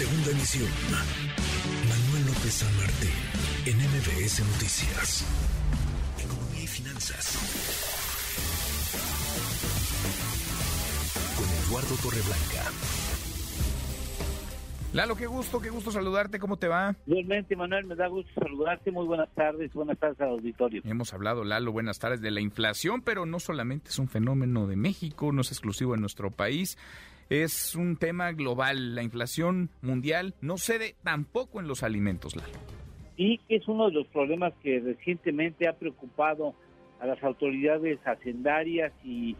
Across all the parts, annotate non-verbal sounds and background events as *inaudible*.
Segunda emisión. Manuel López San Martín, en MBS Noticias. Economía y finanzas. Con Eduardo Torreblanca. Lalo, qué gusto, qué gusto saludarte, ¿cómo te va? Igualmente, Manuel, me da gusto saludarte, muy buenas tardes, buenas tardes al auditorio. Hemos hablado, Lalo, buenas tardes, de la inflación, pero no solamente es un fenómeno de México, no es exclusivo en nuestro país, es un tema global, la inflación mundial no cede tampoco en los alimentos, Lalo. Y es uno de los problemas que recientemente ha preocupado a las autoridades hacendarias y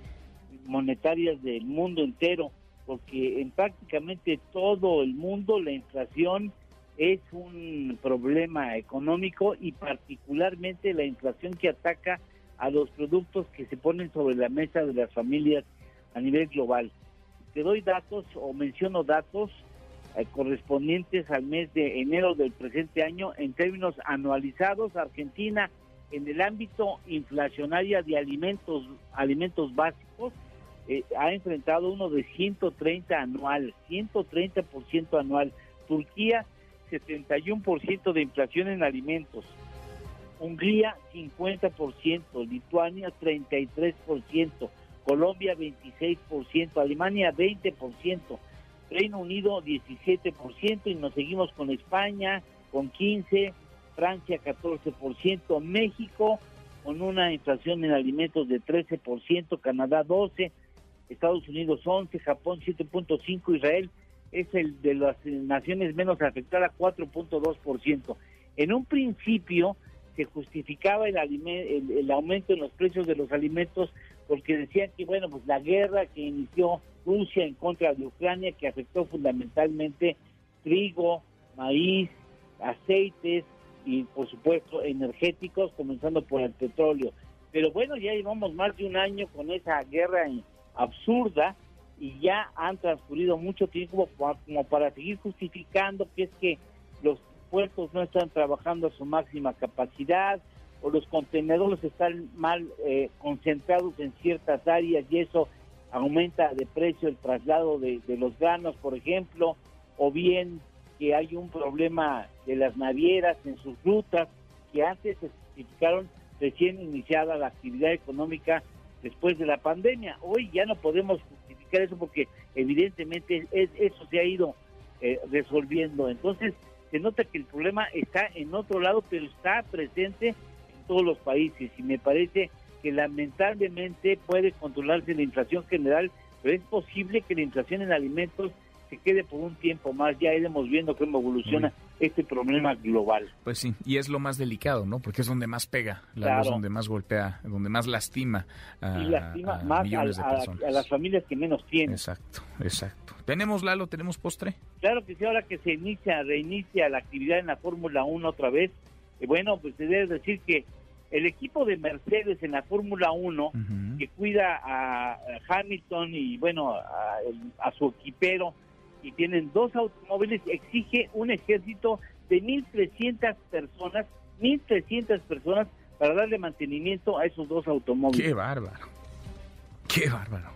monetarias del mundo entero porque en prácticamente todo el mundo la inflación es un problema económico y particularmente la inflación que ataca a los productos que se ponen sobre la mesa de las familias a nivel global. Te doy datos o menciono datos eh, correspondientes al mes de enero del presente año en términos anualizados. Argentina en el ámbito inflacionario de alimentos, alimentos básicos, eh, ha enfrentado uno de 130 anual, 130% anual. Turquía, 71% de inflación en alimentos. Hungría, 50%. Lituania, 33%. Colombia, 26%. Alemania, 20%. Reino Unido, 17%. Y nos seguimos con España, con 15%. Francia, 14%. México, con una inflación en alimentos de 13%. Canadá, 12%. Estados Unidos 11, Japón 7.5, Israel es el de las naciones menos afectadas, 4.2%. En un principio se justificaba el, el, aumento en los precios de los alimentos porque decían que, bueno, pues la guerra que inició Rusia en contra de Ucrania, que afectó fundamentalmente trigo, maíz, aceites y, por supuesto, energéticos, comenzando por el petróleo. Pero bueno, ya llevamos más de un año con esa guerra absurda y ya han transcurrido mucho tiempo como para seguir justificando que es que los puertos no están trabajando a su máxima capacidad o los contenedores están mal eh, concentrados en ciertas áreas y eso aumenta de precio el traslado de, los granos, por ejemplo, o bien que hay un problema de las navieras en sus rutas que antes se justificaron recién iniciada la actividad económica después de la pandemia. Hoy ya no podemos justificar eso porque evidentemente es, eso se ha ido eh, resolviendo. Entonces se nota que el problema está en otro lado, pero está presente en todos los países y me parece que lamentablemente puede controlarse la inflación general, pero es posible que la inflación en alimentos se quede por un tiempo más. Ya iremos viendo cómo evoluciona este problema global. Pues sí, y es lo más delicado, ¿no? Porque es donde más pega, la donde más golpea, donde más lastima a, millones de personas. A, las familias que menos tienen. Exacto, exacto. ¿Tenemos, Lalo, tenemos postre? Claro que sí, ahora que se inicia, reinicia la actividad en la Fórmula 1 otra vez, eh, bueno, pues se debe decir que el equipo de Mercedes en la Fórmula 1, que cuida a Hamilton y, bueno, a su equipero, y tienen dos automóviles, exige un ejército de 1.300 personas, 1.300 personas para darle mantenimiento a esos dos automóviles. ¡Qué bárbaro! ¡Qué bárbaro!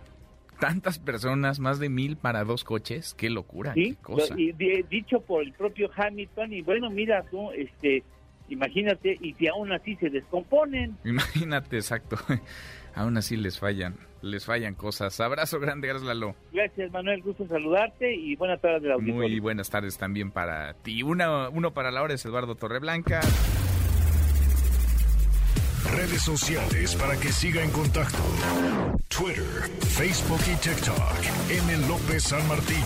Tantas personas, más de mil para dos coches, qué locura, qué cosa. Y, dicho por el propio Hamilton, y bueno, mira tú, este, imagínate, y si aún así se descomponen. Imagínate, exacto *laughs* aún así les fallan, les fallan cosas. Abrazo grande, gracias Lalo. Gracias Manuel, gusto saludarte y buenas tardes de la Muy buenas tardes también para ti. Una, uno para la hora es Eduardo Torreblanca. Redes sociales para que siga en contacto: Twitter, Facebook y TikTok. M. López San Martín.